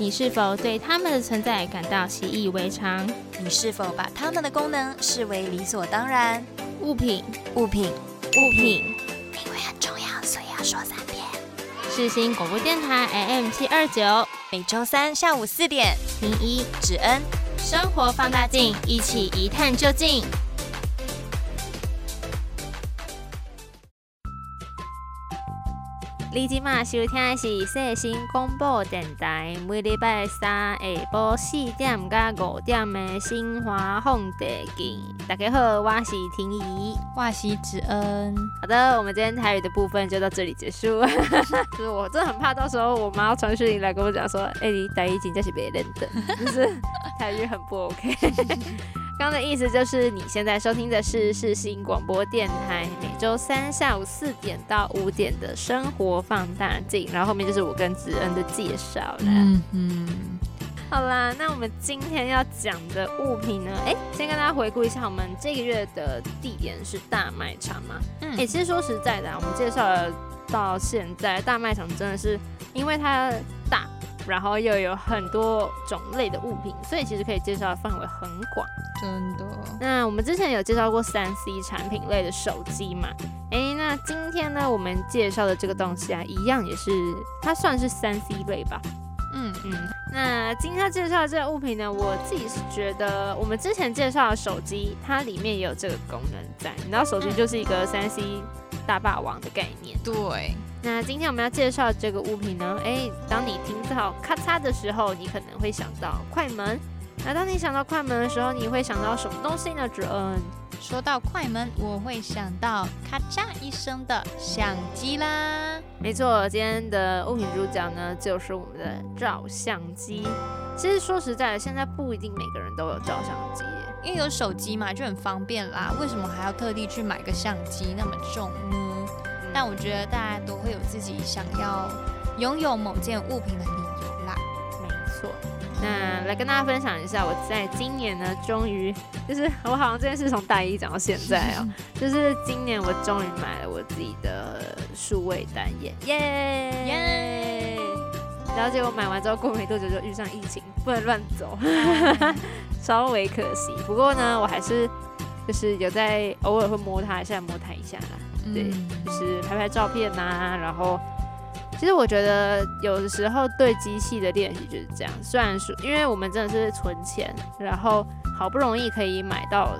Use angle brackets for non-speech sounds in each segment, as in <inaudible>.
你是否对它们的存在感到习以为常？你是否把它们的功能视为理所当然？物品，物品，物品，因为很重要，所以要说三遍。世新广播电台 AM 七二九，每周三下午四点，零一芷恩生活放大镜，一起一探究竟。你今嘛收听的是世新广播电台，每礼拜三下晡四点到五点的新华放地镜。大家好，我是婷宜，我是芷恩。好的，我们今天台语的部分就到这里结束。就 <laughs> 是我真的很怕到时候我妈要传讯来跟我讲说，哎，你台语真的是别人的，就是 <laughs> 台语很不 OK。刚的意思就是，你现在收听的是世新广播电台每周三下午四点到五点的生活放大镜，然后后面就是我跟子恩的介绍了。嗯嗯，好啦，那我们今天要讲的物品呢？哎，先跟大家回顾一下，我们这个月的地点是大卖场嘛？嗯，哎，其实说实在的，我们介绍了到现在，大卖场真的是因为它大。然后又有很多种类的物品，所以其实可以介绍的范围很广，真的。那我们之前有介绍过三 C 产品类的手机嘛？哎，那今天呢，我们介绍的这个东西啊，一样也是它算是三 C 类吧？嗯嗯。那今天介绍的这个物品呢，我自己是觉得，我们之前介绍的手机，它里面也有这个功能在。你知道，手机就是一个三 C 大霸王的概念。对。那今天我们要介绍这个物品呢？哎，当你听到咔嚓的时候，你可能会想到快门。那当你想到快门的时候，你会想到什么东西呢？主恩，说到快门，我会想到咔嚓一声的相机啦。没错，今天的物品主角呢，就是我们的照相机。其实说实在的，现在不一定每个人都有照相机，因为有手机嘛，就很方便啦。为什么还要特地去买个相机那么重呢？但我觉得大家都会有自己想要拥有某件物品的理由啦。没错，那来跟大家分享一下，我在今年呢，终于就是我好像这件事从大一讲到现在哦，<laughs> 就是今年我终于买了我自己的数位单眼，耶耶！然后结果买完之后过没多久就遇上疫情，不能乱走，<laughs> 稍微可惜。不过呢，我还是就是有在偶尔会摸它一下，摸它一下啦。对，就是拍拍照片呐，然后其实我觉得有的时候对机器的练习就是这样。虽然说，因为我们真的是存钱，然后好不容易可以买到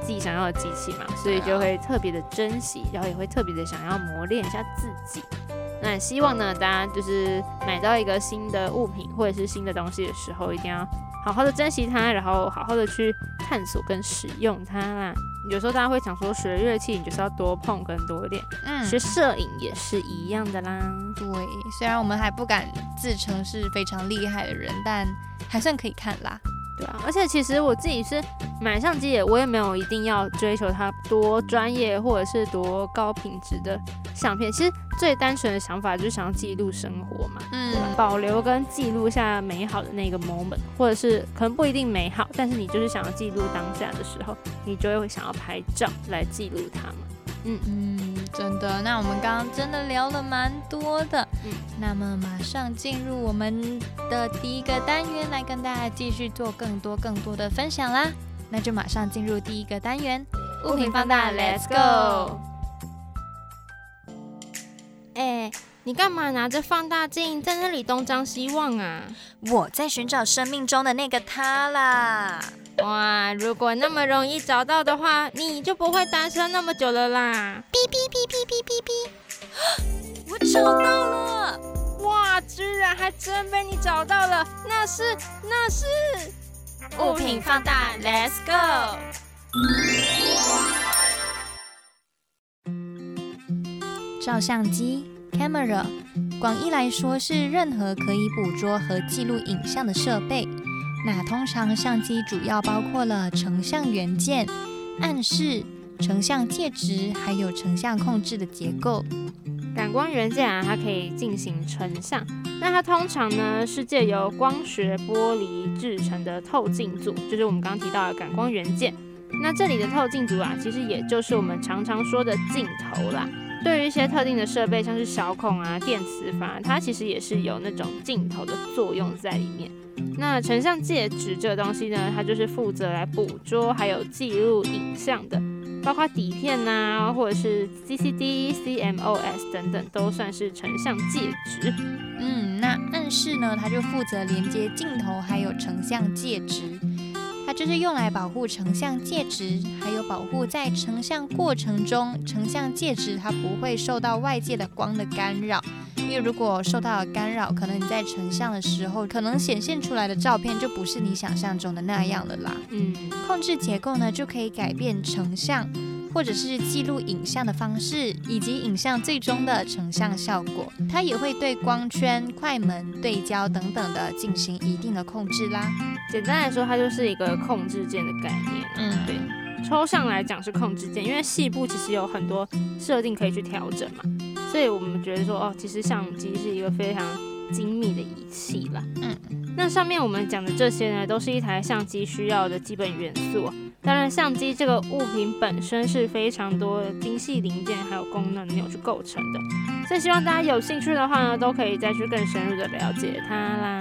自己想要的机器嘛，所以就会特别的珍惜，然后也会特别的想要磨练一下自己。那希望呢，大家就是买到一个新的物品或者是新的东西的时候，一定要好好的珍惜它，然后好好的去探索跟使用它啦。有时候大家会想说，学乐器你就是要多碰跟多练，嗯，学摄影也是一样的啦。对，虽然我们还不敢自称是非常厉害的人，但还算可以看啦。对啊，而且其实我自己是买相机，也我也没有一定要追求它多专业或者是多高品质的相片。其实最单纯的想法就是想要记录生活嘛，嗯，保留跟记录下美好的那个 moment，或者是可能不一定美好，但是你就是想要记录当下的时候，你就会想要拍照来记录它嘛。嗯嗯，真的。那我们刚刚真的聊了蛮多的。嗯，那么马上进入我们的第一个单元，来跟大家继续做更多更多的分享啦。那就马上进入第一个单元，物品放大，Let's go。哎，你干嘛拿着放大镜在那里东张西望啊？我在寻找生命中的那个他啦。哇，如果那么容易找到的话，你就不会单身那么久了啦！哔哔哔哔哔哔哔，我找到了！哇，居然还真被你找到了！那是那是物品放大，Let's go！照相机 （camera） 广义来说是任何可以捕捉和记录影像的设备。那通常相机主要包括了成像元件、暗示、成像介质，还有成像控制的结构。感光元件啊，它可以进行成像。那它通常呢是借由光学玻璃制成的透镜组，就是我们刚刚提到的感光元件。那这里的透镜组啊，其实也就是我们常常说的镜头啦。对于一些特定的设备，像是小孔啊、电磁阀，它其实也是有那种镜头的作用在里面。那成像介质这个东西呢，它就是负责来捕捉还有记录影像的，包括底片呐，或者是 CCD、CMOS 等等，都算是成像介质。嗯，那暗示呢，它就负责连接镜头还有成像介质。它就是用来保护成像介质，还有保护在成像过程中，成像介质它不会受到外界的光的干扰。因为如果受到了干扰，可能你在成像的时候，可能显现出来的照片就不是你想象中的那样了啦。嗯，控制结构呢，就可以改变成像。或者是记录影像的方式，以及影像最终的成像效果，它也会对光圈、快门、对焦等等的进行一定的控制啦。简单来说，它就是一个控制键的概念。嗯，对。抽象来讲是控制键，因为细部其实有很多设定可以去调整嘛，所以我们觉得说，哦，其实相机是一个非常精密的仪器啦。嗯，那上面我们讲的这些呢，都是一台相机需要的基本元素。当然，相机这个物品本身是非常多精细零件还有功能有去构成的，所以希望大家有兴趣的话呢，都可以再去更深入的了解它啦。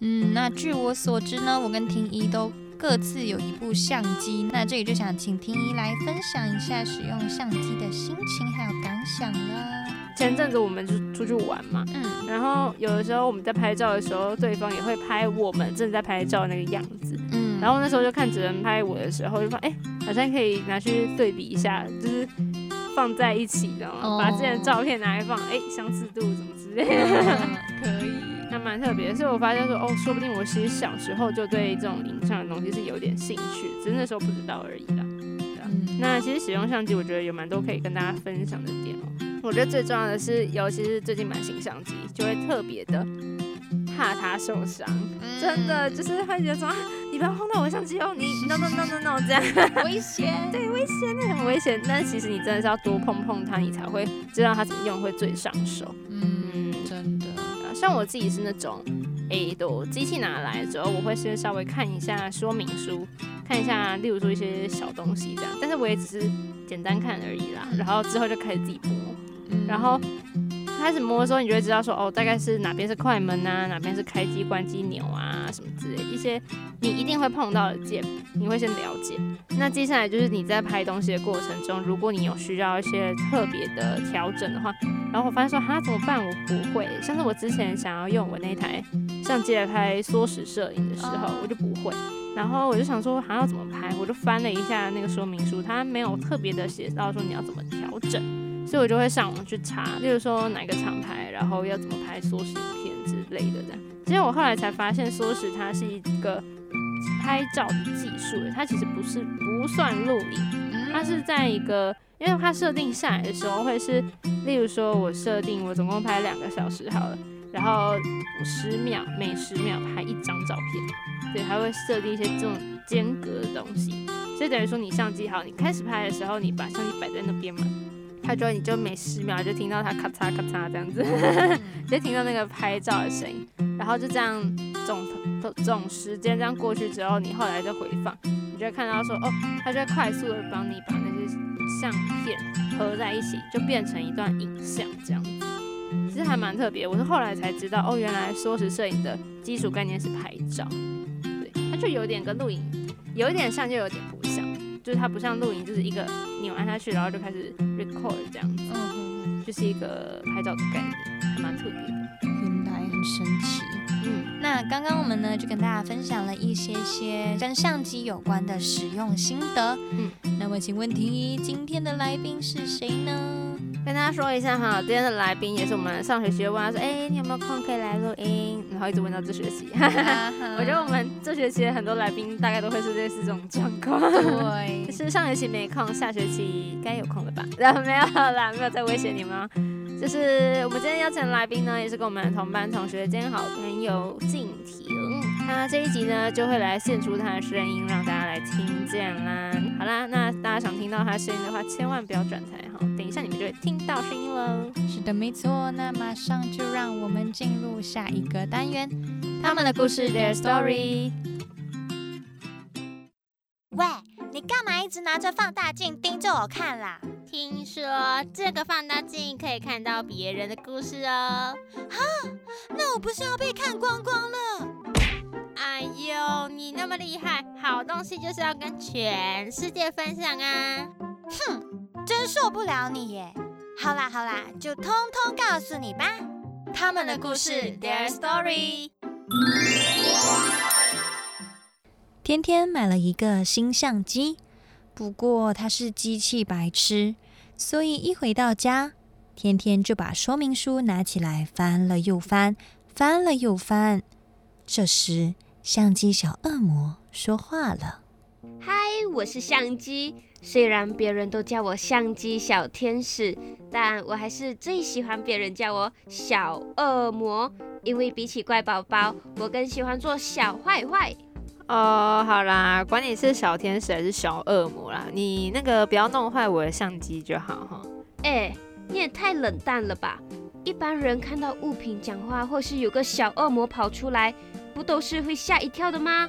嗯，那据我所知呢，我跟婷宜都各自有一部相机，那这里就想请婷宜来分享一下使用相机的心情还有感想啦。前阵子我们就出去玩嘛，嗯，然后有的时候我们在拍照的时候，对方也会拍我们正在拍照那个样子。然后那时候就看只能拍我的时候，就说哎，好像可以拿去对比一下，就是放在一起知道吗，把之前的照片拿来放，哎，相似度怎么之类的，可以，还蛮特别。所以我发现说，哦，说不定我其实小时候就对这种影像的东西是有点兴趣，只是那时候不知道而已啦。那其实使用相机，我觉得有蛮多可以跟大家分享的点哦。我觉得最重要的是，尤其是最近买新相机，就会特别的。怕他受伤，真的就是会觉得说，你不要碰到我的相机哦，你 no no no no no 这样 <laughs> 危险，<laughs> 对危险，那很危险。但其实你真的是要多碰碰它，你才会知道它怎么用会最上手。嗯，真的。像我自己是那种，哎，都机器拿来之后，我会先稍微看一下说明书，看一下，例如说一些小东西这样，但是我也只是简单看而已啦。然后之后就开始自己摸，然后。开始摸的时候，你就会知道说，哦，大概是哪边是快门啊，哪边是开机关机钮啊，什么之类一些你一定会碰到的键，你会先了解。那接下来就是你在拍东西的过程中，如果你有需要一些特别的调整的话，然后我发现说，哈，怎么办？我不会。像是我之前想要用我那台相机来拍缩时摄影的时候，我就不会。然后我就想说，还要怎么拍？我就翻了一下那个说明书，它没有特别的写到说你要怎么调整。所以我就会上网去查，例如说哪个厂牌，然后要怎么拍缩时影片之类的。这样，其实我后来才发现，缩时它是一个拍照的技术，它其实不是不算录影，它是在一个，因为它设定下来的时候会是，例如说我设定我总共拍两个小时好了，然后五十秒每十秒拍一张照片，对，它会设定一些这种间隔的东西，所以等于说你相机好，你开始拍的时候，你把相机摆在那边嘛。他就你就每十秒就听到他咔嚓咔嚓这样子，<laughs> 就听到那个拍照的声音，然后就这样总总时间这样过去之后，你后来再回放，你就会看到说哦，他就会快速的帮你把那些相片合在一起，就变成一段影像这样子。其实还蛮特别，我是后来才知道哦，原来缩时摄影的基础概念是拍照，对，它就有点跟录影有一点像，就有点不像。就是它不像录影，就是一个钮按下去，然后就开始 record 这样子，嗯，就是一个拍照的概念，还蛮特别的。原来很神奇。嗯，那刚刚我们呢就跟大家分享了一些些跟相机有关的使用心得。嗯，那么请问婷宜，今天的来宾是谁呢？跟大家说一下哈，今天的来宾也是我们上学期问他说，哎，你有没有空可以来录音？然后一直问到这学期。<laughs> 我觉得我们这学期很多来宾大概都会是类似这种状况。对，就 <laughs> 是上学期没空，下学期该有空了吧？然 <laughs> 后没有啦，没有在威胁你们。就是我们今天邀请的来宾呢，也是跟我们同班同学兼好朋友静婷。那这一集呢，就会来献出他的声音，让大家来听见啦。好啦，那大家想听到他声音的话，千万不要转台哈，等一下你们就会听到声音喽。是的，没错。那马上就让我们进入下一个单元，他们的故事，their story。喂，你干嘛一直拿着放大镜盯着我看啦？听说这个放大镜可以看到别人的故事哦。哈，那我不是要被看光光了？哎呦，你那么厉害，好东西就是要跟全世界分享啊！哼，真受不了你耶！好啦好啦，就通通告诉你吧。他们的故事，Their Story。天天买了一个新相机。不过他是机器白痴，所以一回到家，天天就把说明书拿起来翻了又翻，翻了又翻。这时，相机小恶魔说话了：“嗨，我是相机。虽然别人都叫我相机小天使，但我还是最喜欢别人叫我小恶魔，因为比起乖宝宝，我更喜欢做小坏坏。”哦，好啦，管你是小天使还是小恶魔啦，你那个不要弄坏我的相机就好哈。哎，你也太冷淡了吧！一般人看到物品讲话，或是有个小恶魔跑出来，不都是会吓一跳的吗？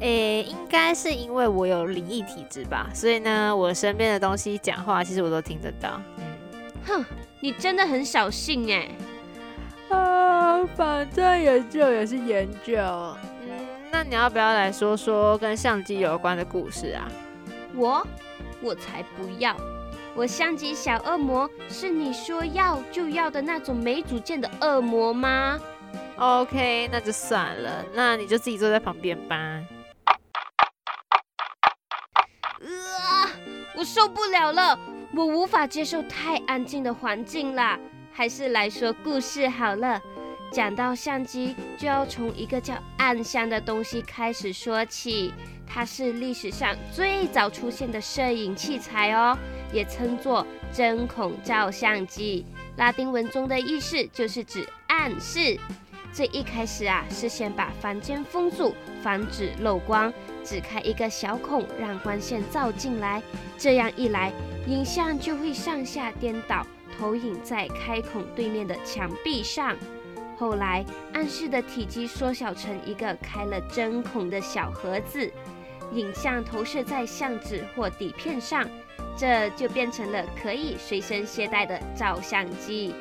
哎，应该是因为我有灵异体质吧，所以呢，我身边的东西讲话，其实我都听得到。嗯，哼，你真的很小性哎。啊，反正研究也是研究。那你要不要来说说跟相机有关的故事啊？我，我才不要！我相机小恶魔是你说要就要的那种没主见的恶魔吗？OK，那就算了，那你就自己坐在旁边吧。啊！我受不了了，我无法接受太安静的环境啦，还是来说故事好了。讲到相机，就要从一个叫暗箱的东西开始说起。它是历史上最早出现的摄影器材哦，也称作针孔照相机。拉丁文中的意思就是指暗室。最一开始啊，是先把房间封住，防止漏光，只开一个小孔，让光线照进来。这样一来，影像就会上下颠倒，投影在开孔对面的墙壁上。后来，暗室的体积缩小成一个开了针孔的小盒子，影像投射在相纸或底片上，这就变成了可以随身携带的照相机。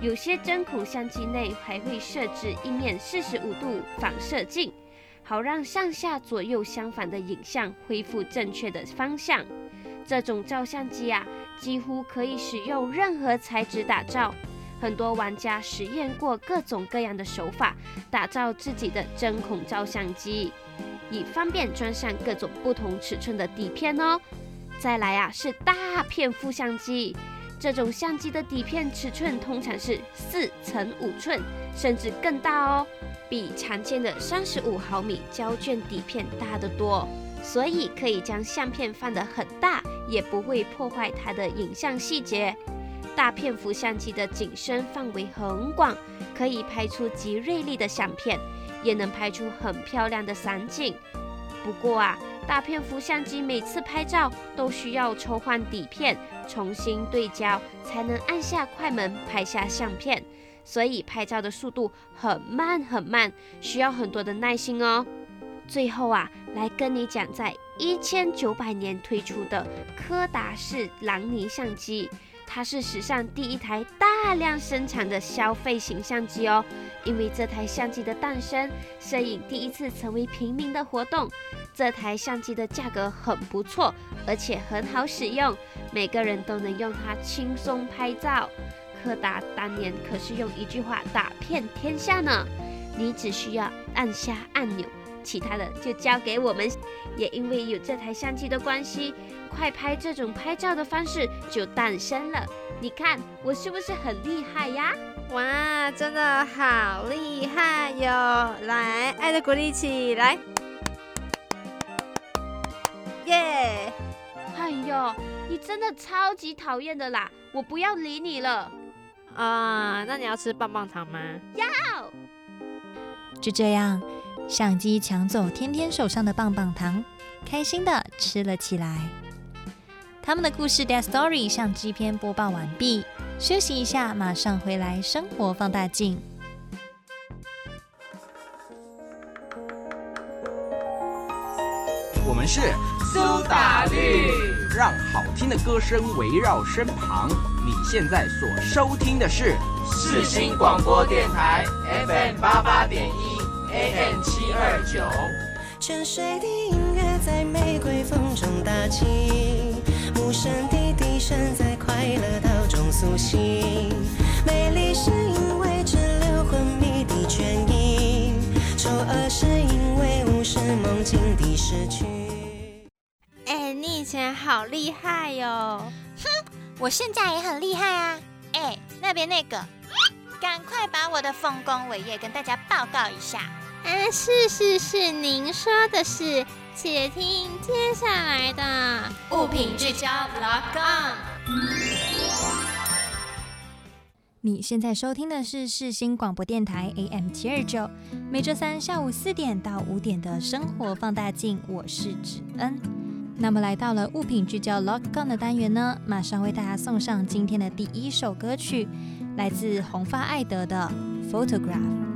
有些针孔相机内还会设置一面四十五度反射镜，好让上下左右相反的影像恢复正确的方向。这种照相机啊，几乎可以使用任何材质打造。很多玩家实验过各种各样的手法，打造自己的针孔照相机，以方便装上各种不同尺寸的底片哦。再来啊，是大片副相机，这种相机的底片尺寸通常是四乘五寸，甚至更大哦，比常见的三十五毫米胶卷底片大得多，所以可以将相片放得很大，也不会破坏它的影像细节。大片幅相机的景深范围很广，可以拍出极锐利的相片，也能拍出很漂亮的散景。不过啊，大片幅相机每次拍照都需要抽换底片，重新对焦，才能按下快门拍下相片，所以拍照的速度很慢很慢，需要很多的耐心哦。最后啊，来跟你讲，在一千九百年推出的柯达式朗尼相机。它是史上第一台大量生产的消费型相机哦，因为这台相机的诞生，摄影第一次成为平民的活动。这台相机的价格很不错，而且很好使用，每个人都能用它轻松拍照。柯达当年可是用一句话打遍天下呢，你只需要按下按钮。其他的就交给我们，也因为有这台相机的关系，快拍这种拍照的方式就诞生了。你看我是不是很厉害呀？哇，真的好厉害哟！来，爱的鼓励起来，耶！哎呦，你真的超级讨厌的啦！我不要理你了。啊，那你要吃棒棒糖吗？要。就这样。相机抢走天天手上的棒棒糖，开心的吃了起来。他们的故事《Death Story》相机片播报完毕，休息一下，马上回来。生活放大镜，我们是苏打绿。让好听的歌声围绕身旁。你现在所收听的是世新广播电台 FM 八八点一 AM 七二九。泉水的音乐在玫瑰风中打起，无声的笛声在快乐岛中苏醒。美丽是因为只留昏迷的倦意，丑恶是因为无视梦境的失去。哎，你以前好厉害哟！哼，我现在也很厉害啊！哎，那边那个，赶快把我的丰功伟业跟大家报告一下。哎，是是是，您说的是，且听接下来的物品聚焦 Lock On。你现在收听的是世新广播电台 AM 七二九，每周三下午四点到五点的生活放大镜，我是芷恩。那么来到了物品聚焦 Lock On 的单元呢，马上为大家送上今天的第一首歌曲，来自红发艾德的 Photograph。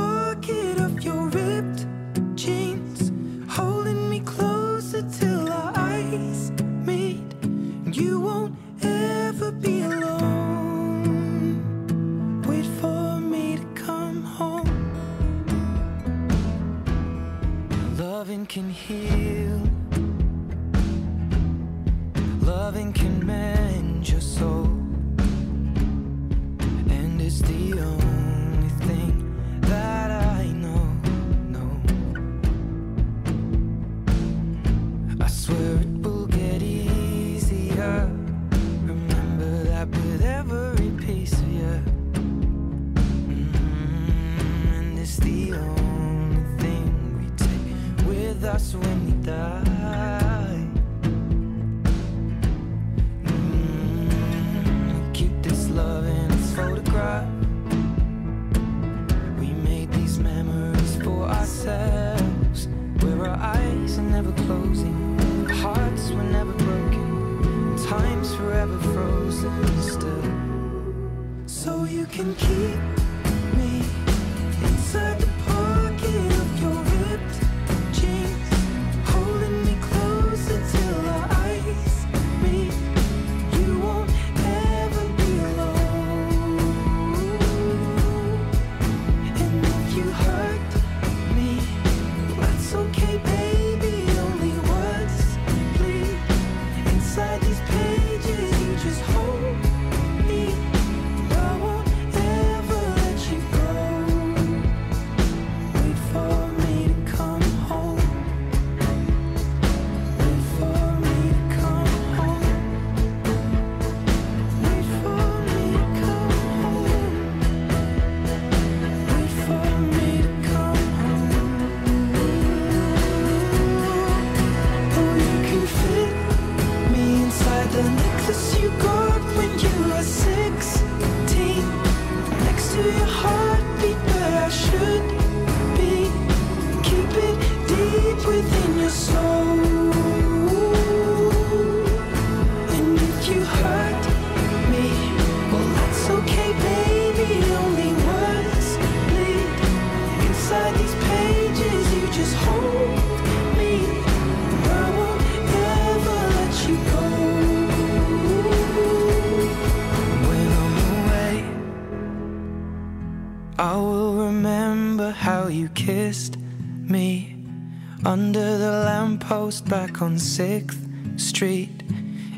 back on 6th Street.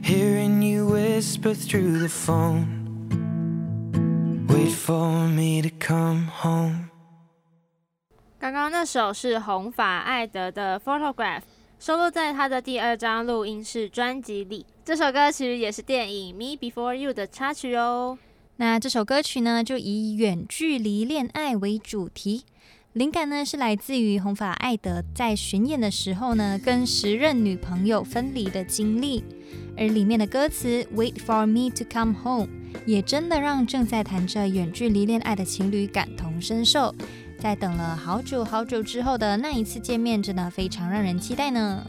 hearing you whisper through the phone. Wait for me to come home. 刚刚那首是红发艾德的《Photograph》，收录在他的第二张录音室专辑里。这首歌其实也是电影《Me Before You》的插曲哦。那这首歌曲呢，就以远距离恋爱为主题，灵感呢是来自于红发艾德在巡演的时候呢，跟时任女朋友分离的经历，而里面的歌词 “Wait for me to come home” 也真的让正在谈着远距离恋爱的情侣感同身受，在等了好久好久之后的那一次见面，真的非常让人期待呢。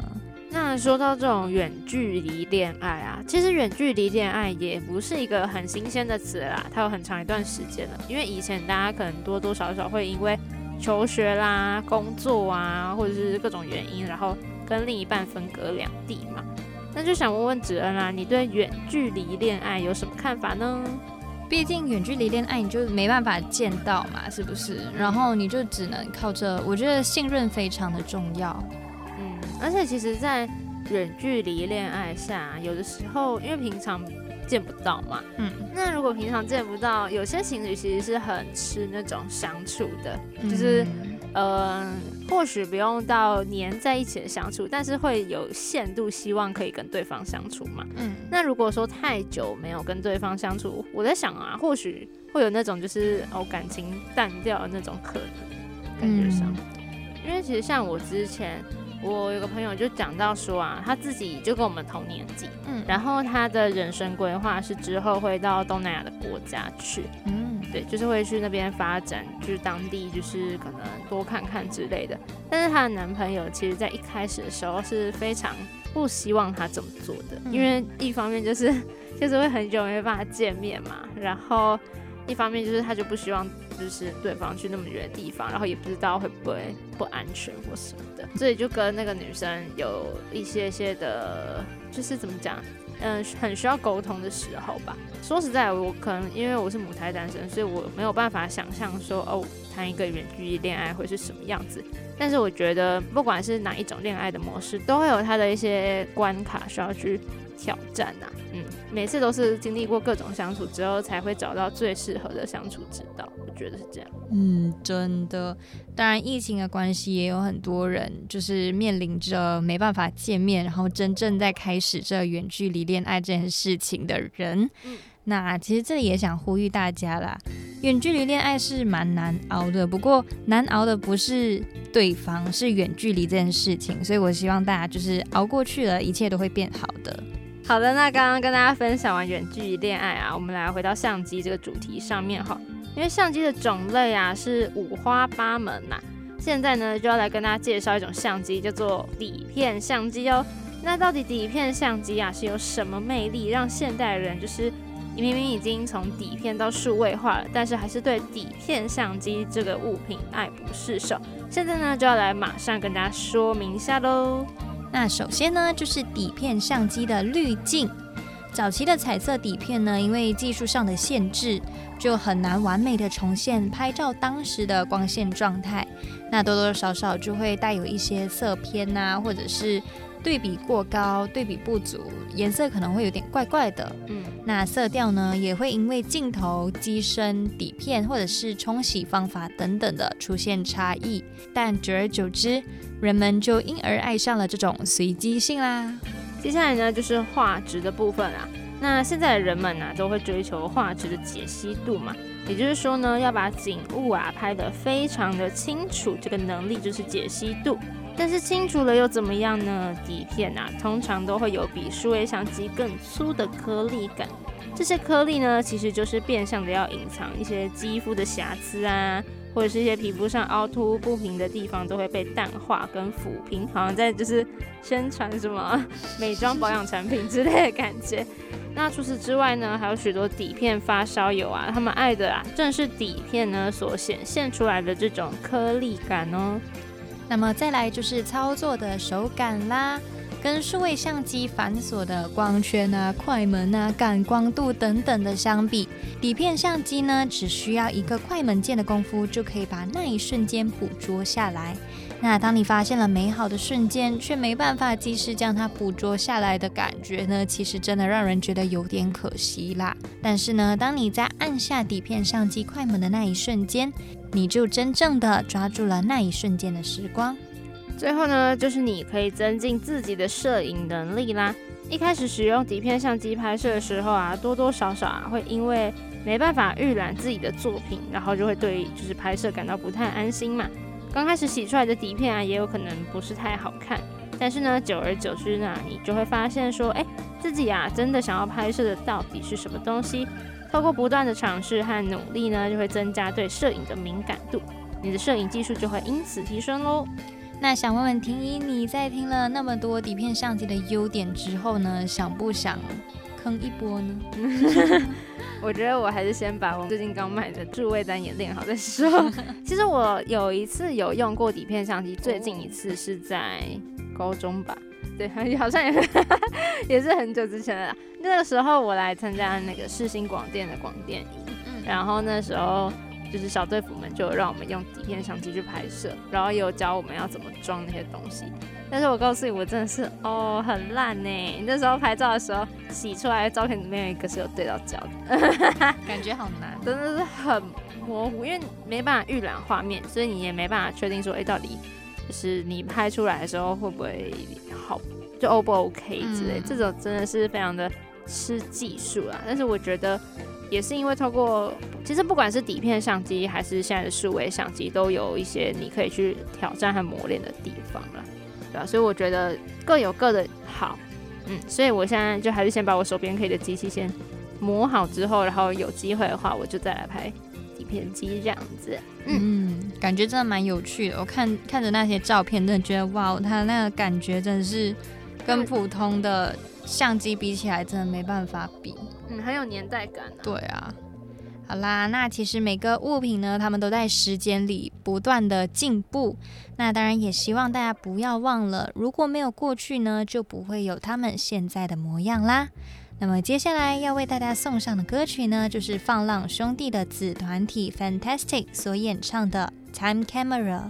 那说到这种远距离恋爱啊，其实远距离恋爱也不是一个很新鲜的词啦，它有很长一段时间了。因为以前大家可能多多少少会因为求学啦、工作啊，或者是各种原因，然后跟另一半分隔两地嘛。那就想问问子恩啦，你对远距离恋爱有什么看法呢？毕竟远距离恋爱你就没办法见到嘛，是不是？然后你就只能靠着，我觉得信任非常的重要。嗯，而且其实，在远距离恋爱下，有的时候因为平常见不到嘛，嗯，那如果平常见不到，有些情侣其实是很吃那种相处的，就是，呃，或许不用到黏在一起的相处，但是会有限度希望可以跟对方相处嘛。嗯，那如果说太久没有跟对方相处，我在想啊，或许会有那种就是哦感情淡掉的那种可能，感觉上，因为其实像我之前。我有个朋友就讲到说啊，他自己就跟我们同年纪，嗯。然后他的人生规划是之后会到东南亚的国家去，嗯，对，就是会去那边发展，就是当地就是可能多看看之类的。但是她的男朋友其实在一开始的时候是非常不希望她这么做的，嗯。因为一方面就是 <laughs> 就是会很久没办法见面嘛，然后一方面就是他就不希望就是对方去那么远的地方，然后也不知道会不会不安全或什么的，所以就跟那个女生有一些些的，就是怎么讲，嗯，很需要沟通的时候吧。说实在，我可能因为我是母胎单身，所以我没有办法想象说哦，谈一个远距离恋爱会是什么样子。但是我觉得，不管是哪一种恋爱的模式，都会有它的一些关卡需要去挑战呐、嗯，每次都是经历过各种相处之后，才会找到最适合的相处之道。我觉得是这样。嗯，真的。当然，疫情的关系，也有很多人就是面临着没办法见面，然后真正在开始这远距离恋爱这件事情的人。嗯那其实这里也想呼吁大家啦，远距离恋爱是蛮难熬的，不过难熬的不是对方，是远距离这件事情。所以我希望大家就是熬过去了，一切都会变好的。好的，那刚刚跟大家分享完远距离恋爱啊，我们来回到相机这个主题上面哈。因为相机的种类啊是五花八门呐、现在呢就要来跟大家介绍一种相机，叫做底片相机哦。那到底底片相机啊是有什么魅力，让现代人就是明明已经从底片到数位化了，但是还是对底片相机这个物品爱不释手？现在呢就要来马上跟大家说明一下喽。那首先呢，就是底片相机的滤镜。早期的彩色底片呢，因为技术上的限制，就很难完美的重现拍照当时的光线状态。那多多少少就会带有一些色偏呐、或者是对比过高、对比不足，颜色可能会有点怪怪的。嗯，那色调呢，也会因为镜头、机身、底片或者是冲洗方法等等的出现差异。但久而久之，人们就因而爱上了这种随机性啦。接下来呢就是画质的部分啊。那现在的人们呢、都会追求画质的解析度嘛，也就是说呢，要把景物啊拍得非常的清楚，这个能力就是解析度。但是清除了又怎么样呢？底片啊，通常都会有比数位相机更粗的颗粒感。这些颗粒呢，其实就是变相的要隐藏一些肌肤的瑕疵啊，或者是一些皮肤上凹凸不平的地方，都会被淡化跟抚平，好像在就是宣传什么 <laughs> 美妆保养产品之类的感觉。那除此之外呢，还有许多底片发烧友啊，他们爱的啊，正是底片呢所显现出来的这种颗粒感哦。那么再来就是操作的手感啦，跟数位相机繁琐的光圈啊、快门啊、感光度等等的相比，底片相机呢只需要一个快门键的功夫就可以把那一瞬间捕捉下来。那当你发现了美好的瞬间，却没办法及时将它捕捉下来的感觉呢，其实真的让人觉得有点可惜啦。但是呢，当你在按下底片相机快门的那一瞬间，你就真正的抓住了那一瞬间的时光。最后呢，就是你可以增进自己的摄影能力啦。一开始使用底片相机拍摄的时候啊，多多少少啊会因为没办法预览自己的作品，然后就会对就是拍摄感到不太安心嘛。刚开始洗出来的底片啊，也有可能不是太好看。但是呢，久而久之呢，你就会发现说，哎，自己啊，真的想要拍摄的到底是什么东西？透过不断的尝试和努力呢，就会增加对摄影的敏感度，你的摄影技术就会因此提升喽。那想问问婷宜，你在听了那么多底片相机的优点之后呢，想不想坑一波呢？<laughs> 我觉得我还是先把我最近刚买的助位单也练好再说。<laughs> 其实我有一次有用过底片相机，最近一次是在高中吧，对，<laughs> 好像也是也是很久之前了。那个时候我来参加那个世新广电的广电营，然后那时候就是小队服们就让我们用底片相机去拍摄，然后也有教我们要怎么装那些东西。但是我告诉你，我真的是哦很烂呢。那时候拍照的时候，洗出来的照片里面有一个是有对到焦的，感觉好难，真的是很模糊，因为没办法预览画面，所以你也没办法确定说，哎，到底就是你拍出来的时候会不会好，就 O 不 OK 之类。这种真的是非常的吃技术啊。但是我觉得也是因为透过，其实不管是底片相机还是现在的数位相机，都有一些你可以去挑战和磨练的地方了。所以我觉得各有各的好，嗯，所以我现在就还是先把我手边可以的机器先磨好之后，然后有机会的话，我就再来拍底片机这样子。嗯，感觉真的蛮有趣的。我看看着那些照片，真的觉得哇，它那个感觉真的是跟普通的相机比起来，真的没办法比。嗯，很有年代感。对啊。好啦，那其实每个物品呢，他们都在时间里不断的进步。那当然也希望大家不要忘了，如果没有过去呢，就不会有他们现在的模样啦。那么接下来要为大家送上的歌曲呢，就是放浪兄弟的子团体 Fantastic 所演唱的《Time Camera》。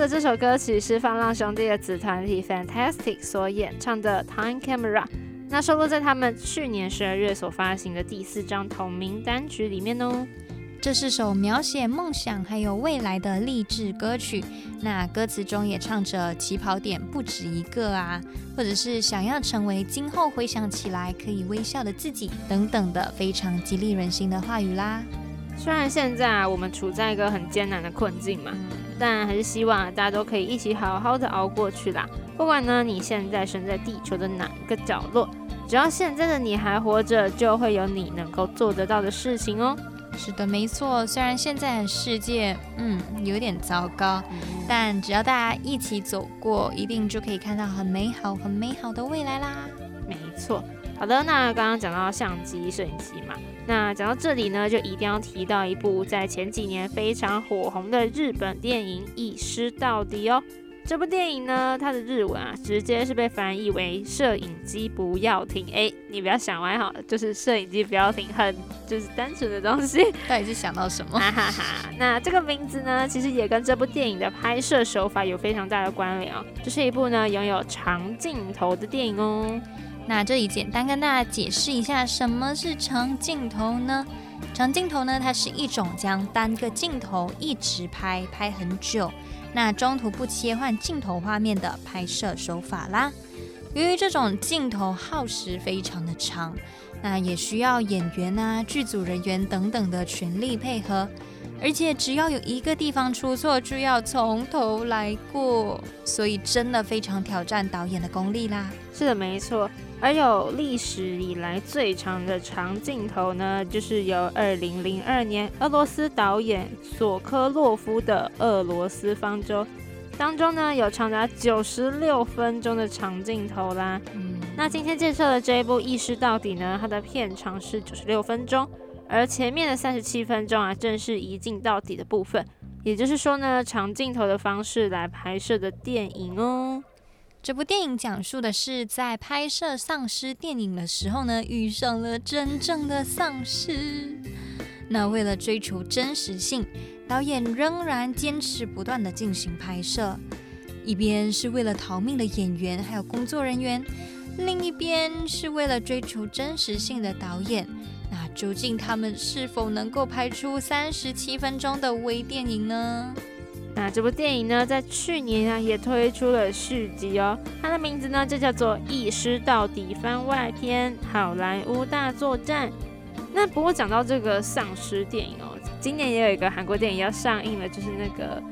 的这首歌曲是放浪兄弟的子团体 Fantastic 所演唱的《Time Camera》，那收录在他们去年十二月所发行的第四张同名单曲里面哦。这是首描写梦想还有未来的励志歌曲，那歌词中也唱着起跑点不止一个啊，或者是想要成为今后回想起来可以微笑的自己等等的非常激励人心的话语啦。虽然现在啊我们处在一个很艰难的困境嘛，但还是希望大家都可以一起好好的熬过去啦。不管呢你现在身在地球的哪一个角落，只要现在的你还活着，就会有你能够做得到的事情哦。是的，没错。虽然现在的世界嗯有点糟糕，但只要大家一起走过，一定就可以看到很美好、很美好的未来啦。没错。好的，那刚刚讲到相机、摄影机嘛，那讲到这里呢，就一定要提到一部在前几年非常火红的日本电影《一尸到底》哦。这部电影呢，它的日文啊，直接是被翻译为“摄影机不要停”。哎，你不要想歪哈，就是摄影机不要停，很就是单纯的东西。到底是想到什么？哈哈哈。那这个名字呢，其实也跟这部电影的拍摄手法有非常大的关联哦。这是一部呢拥有长镜头的电影哦。那这里简单跟大家解释一下，什么是长镜头呢？长镜头呢，它是一种将单个镜头一直拍拍很久。那中途不切换镜头画面的拍摄手法啦。由于这种镜头耗时非常的长，那也需要演员啊、剧组人员等等的全力配合，而且只要有一个地方出错，就要从头来过，所以真的非常挑战导演的功力啦。是的，没错。而有历史以来最长的长镜头呢，就是由二零零二年俄罗斯导演索科洛夫的《俄罗斯方舟》当中呢，有长达九十六分钟的长镜头啦。嗯，那今天介绍的这一部《意识到底》呢，它的片长是九十六分钟，而前面的三十七分钟啊，正是一镜到底的部分，也就是说呢，长镜头的方式来拍摄的电影哦。这部电影讲述的是在拍摄丧尸电影的时候呢，遇上了真正的丧尸。那为了追求真实性，导演仍然坚持不断的进行拍摄，一边是为了逃命的演员还有工作人员，另一边是为了追求真实性的导演。那究竟他们是否能够拍出三十七分钟的微电影呢？那这部电影呢，在去年啊也推出了续集哦，它的名字呢就叫做《一尸到底番外篇：好莱坞大作战》。那不过讲到这个丧尸电影哦，今年也有一个韩国电影要上映了，就是那个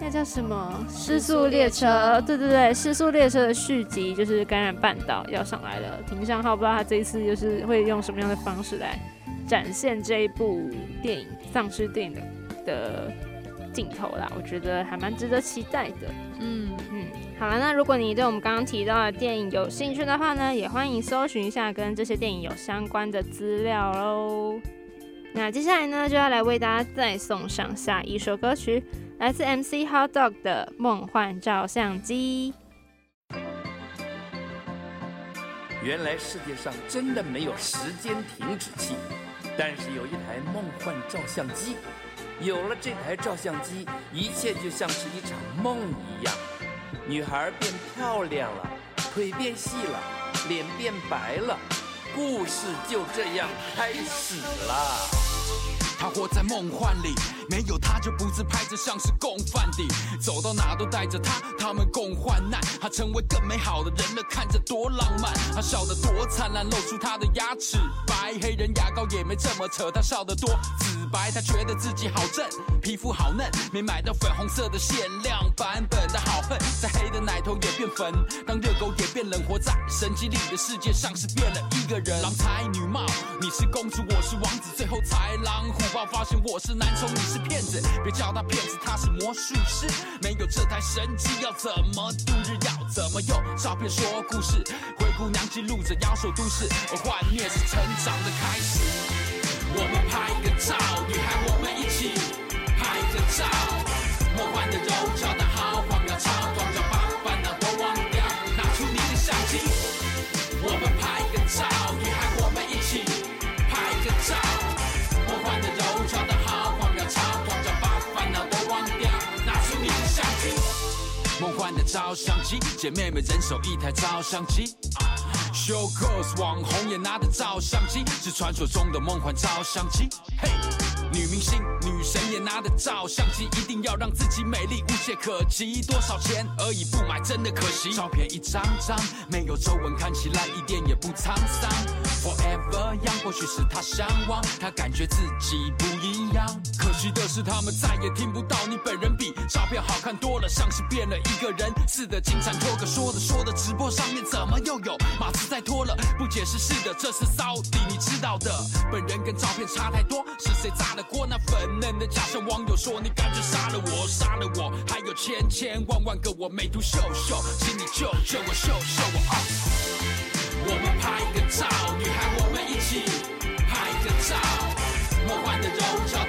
那叫什么《失速列车》？对对对，《失速列车》的续集就是《感染半岛》要上来了。庭上号不知道他这一次就是会用什么样的方式来展现这一部电影丧尸电影的的。镜头啦，我觉得还蛮值得期待的。嗯嗯，好了，那如果你对我们刚刚提到的电影有兴趣的话呢，也欢迎搜寻一下跟这些电影有相关的资料喽。那接下来呢，就要来为大家再送上下一首歌曲，来自 MC Hot Dog 的《梦幻照相机》。原来世界上真的没有时间停止器，但是有一台梦幻照相机。有了这台照相机，一切就像是一场梦一样。女孩变漂亮了，腿变细了，脸变白了，故事就这样开始了。她活在梦幻里。没有他就不自拍，着像是共犯的，走到哪都带着他，他们共患难。他成为更美好的人了，看着多浪漫。他笑得多灿烂，露出他的牙齿白，黑人牙膏也没这么扯。他笑得多紫白，他觉得自己好正，皮肤好嫩，没买到粉红色的限量版本的好恨，在黑的奶头也变粉，当热狗也变冷，活在神经里的世界上是变了一个人。郎才女貌，你是公主，我是王子，最后豺狼虎豹发现我是男宠，你是。骗子，别叫他骗子，他是魔术师。没有这台神机，要怎么度日？要怎么用照片说故事？灰姑娘记录着妖兽都市，而幻灭是成长的开始。我们拍个照，女孩，我们一起拍个照。梦幻的柔焦照相机，姐妹们人手一台照相机。Show girls 网红也拿着照相机，是传说中的梦幻照相机。嘿，女明星、女神也拿着照相机，一定要让自己美丽无懈可击。多少钱而已，不买真的可惜。照片一张张，没有皱纹，看起来一点也不沧桑。Forever young，或许是她向往，她感觉自己不一样。可惜的是，他们再也听不到你本人比照片好看多了，像是变了一个人似的。经常脱个说着说着，直播上面怎么又有马再拖了？不解释，是的，这是骚底，你知道的。本人跟照片差太多，是谁砸的锅？那粉嫩的假象，网友说你感觉杀了我，杀了我，还有千千万万个我美图秀秀，请你救救我，秀秀我啊！我们拍个照，女孩我们一起拍个照，梦幻的柔焦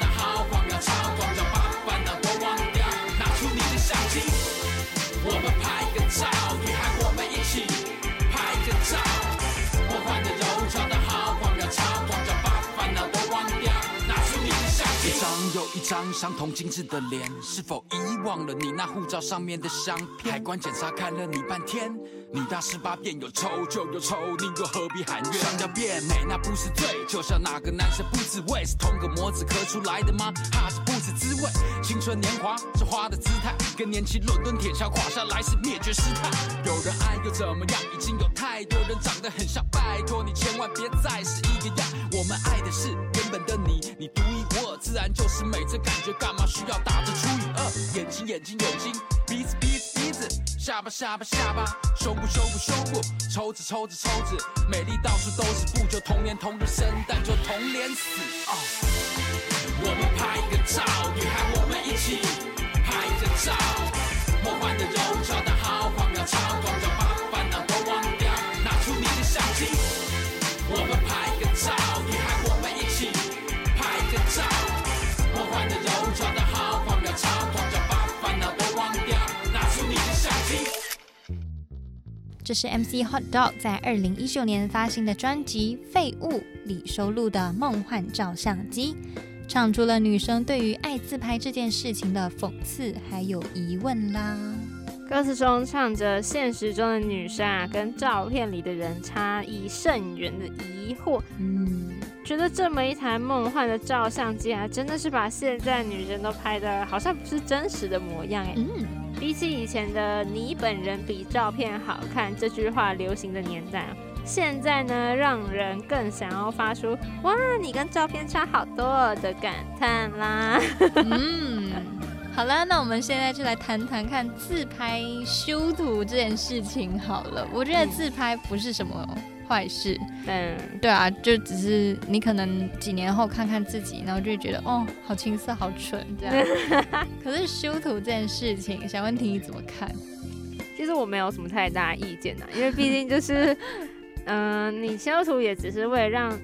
张相同精致的脸，是否遗忘了你那护照上面的相片？海关检查看了你半天。你大十八变，有抽就有抽，你又何必喊冤？想要变美那不是罪，就像哪个男生不自慰，是同个模子刻出来的吗？还是不知滋味？青春年华是花的姿态，跟年轻伦敦铁桥垮下来是灭绝师太。有人爱又怎么样？已经有太多人长得很像，拜托你千万别再是一个样。我们爱的是本的你，你独一无二，自然就是美。这感觉干嘛需要打着除以二？眼睛眼睛眼睛，鼻子鼻子鼻子，下巴下巴下巴，胸部胸部胸部，抽着抽着抽着，美丽到处都是，不就同年同日生，但就同年死啊！我们拍个照，女孩我们一起拍个照，梦幻的柔焦的好荒谬，超光这是 MC Hot Dog 在二零一九年发行的专辑《废物》里收录的《梦幻照相机》，唱出了女生对于爱自拍这件事情的讽刺还有疑问啦。歌词中唱着现实中的女生啊，跟照片里的人差异甚远的疑惑。嗯，觉得这么一台梦幻的照相机啊，真的是把现在女生都拍的好像不是真实的模样哎。嗯，比起以前的“你本人比照片好看”这句话流行的年代啊，现在呢，让人更想要发出“哇，你跟照片差好多”的感叹啦。嗯，好了，那我们现在就来谈谈看自拍修图这件事情好了。我觉得自拍不是什么坏事，嗯，对啊，就只是你可能几年后看看自己，然后就会觉得哦，好青涩，好蠢这样。<laughs> 可是修图这件事情，想问婷你怎么看？其实我没有什么太大意见呐，因为毕竟就是，嗯、<laughs> 你修图也只是为了让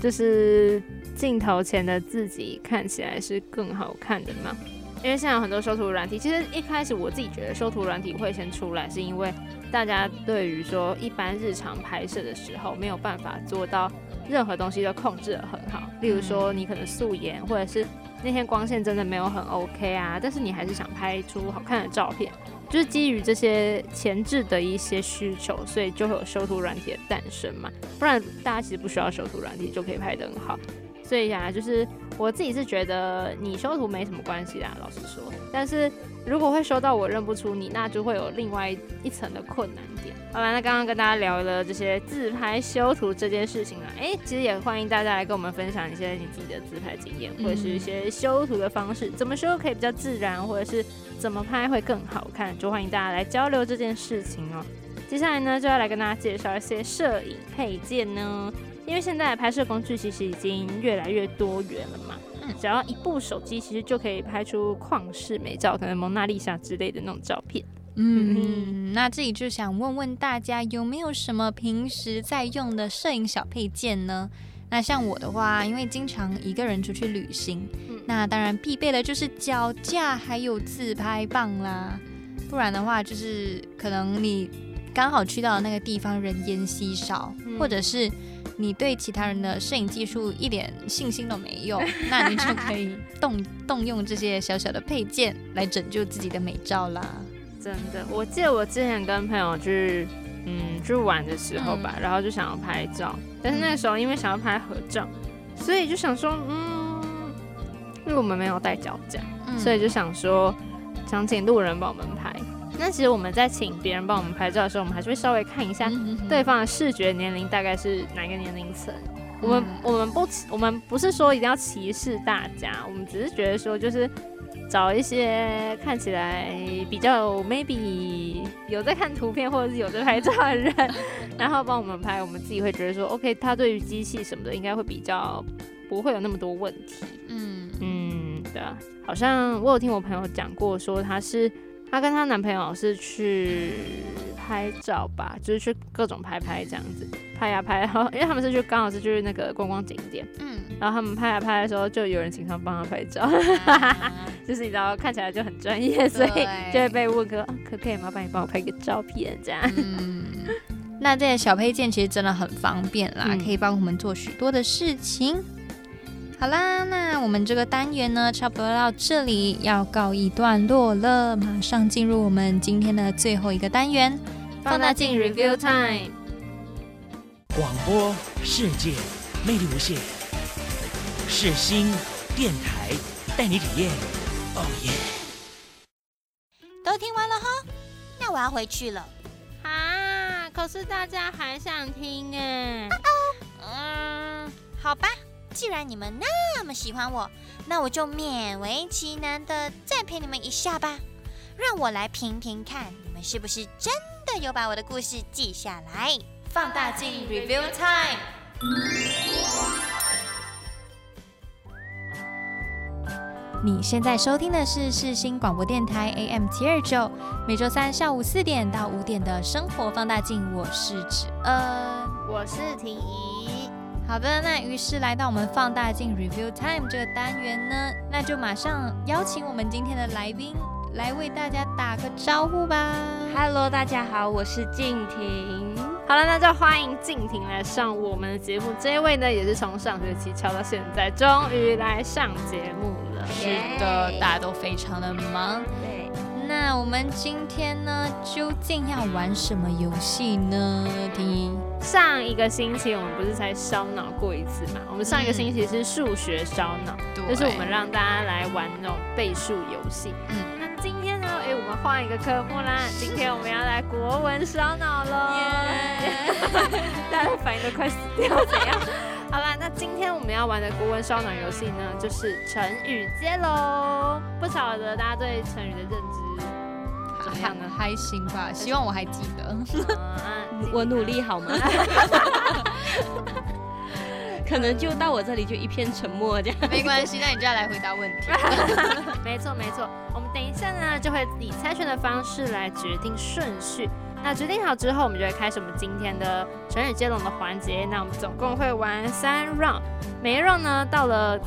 就是镜头前的自己看起来是更好看的嘛。因为现在有很多修图软体，其实一开始我自己觉得修图软体会先出来，是因为大家对于说一般日常拍摄的时候没有办法做到任何东西都控制得很好，例如说你可能素颜，或者是那天光线真的没有很 OK 啊，但是你还是想拍出好看的照片。就是基于这些前置的一些需求，所以就会有修图软体的诞生嘛。不然大家其实不需要修图软体就可以拍得很好。所以呀、就是我自己是觉得你修图没什么关系啦，老实说。但是如果会修到我认不出你，那就会有另外一层的困难点。好了，那刚刚跟大家聊了这些自拍修图这件事情啦，诶，其实也欢迎大家来跟我们分享一些你自己的自拍经验，或者是一些修图的方式，怎么修可以比较自然，或者是怎么拍会更好看，就欢迎大家来交流这件事情哦。接下来呢，就要来跟大家介绍一些摄影配件呢，因为现在的拍摄工具其实已经越来越多元了嘛。嗯只要一部手机，其实就可以拍出旷世美照，可能蒙娜丽莎之类的那种照片。嗯，那这里就想问问大家，有没有什么平时在用的摄影小配件呢？那像我的话，因为经常一个人出去旅行，嗯那当然必备的就是脚架还有自拍棒啦。不然的话，就是可能你刚好去到的那个地方人烟稀少，嗯或者是你对其他人的摄影技术一点信心都没有，<laughs> 那你就可以动动用这些小小的配件来拯救自己的美照啦。真的，我记得我之前跟朋友去，嗯，去玩的时候吧，然后就想要拍照，但是那个时候因为想要拍合照，所以就想说，嗯，因为我们没有带脚架，所以就想说想请路人帮我们拍。那其实我们在请别人帮我们拍照的时候，我们还是会稍微看一下对方的视觉年龄大概是哪个年龄层。我们我们不我们不是说一定要歧视大家，我们只是觉得说就是找一些看起来比较 maybe 有在看图片或者是有在拍照的人，然后帮我们拍，我们自己会觉得说 OK，他对于机器什么的应该会比较不会有那么多问题。嗯嗯，对啊，好像我有听我朋友讲过，说他是。她跟她男朋友是去拍照吧，就是去各种拍拍这样子，拍呀拍，然后因为他们是去刚好是去那个观光景点，嗯，然后他们拍呀拍的时候，就有人请他帮他拍照，<laughs> 就是你知道看起来就很专业，所以就会被问哥可不可以麻烦你帮我拍个照片这样。嗯，那这些小配件其实真的很方便啦，可以帮我们做许多的事情。好啦，那我们这个单元呢，差不多到这里要告一段落了。马上进入我们今天的最后一个单元——放大镜 Review Time。广播世界魅力无限，是新电台带你体验。哦耶！都听完了哈，那我要回去了。啊，可是大家还想听哎。嗯，好吧。既然你们那么喜欢我，那我就勉为其难的再陪你们一下吧。让我来评评看，你们是不是真的有把我的故事记下来？放大镜 Review Time。你现在收听的是世新广播电台 AM 七二九，每周三下午四点到五点的生活放大镜。我是芷恩，我是婷怡。好的，那于是来到我们放大镜 Review Time 这个单元呢，那就马上邀请我们今天的来宾来为大家打个招呼吧。Hello，大家好，我是静婷。好了，那就欢迎静婷来上我们的节目。这一位呢，也是从上学期敲到现在，终于来上节目了。是的，大家都非常的忙。那我们今天呢，究竟要玩什么游戏呢？听上一个星期我们不是才烧脑过一次嘛？我们上一个星期是数学烧脑，就是我们让大家来玩那种倍数游戏。嗯，那今天呢，哎，我们换一个科目啦，今天我们要来国文烧脑喽。<laughs> <laughs> 大家反应都快死掉，怎样？好啦，那今天我们要玩的国文烧脑游戏呢，就是成语接龙。不晓得大家对成语的认知怎么样呢？还行吧，希望我还记得。我努力好吗？<laughs> 可能就到我这里就一片沉默这样。没关系，那你就要来回答问题。<laughs> 没错没错，我们等一下呢就会以猜拳的方式来决定顺序。那决定好之后，我们就会开始我们今天的成语接龙的环节。那我们总共会玩三 round，每一 round 呢，到了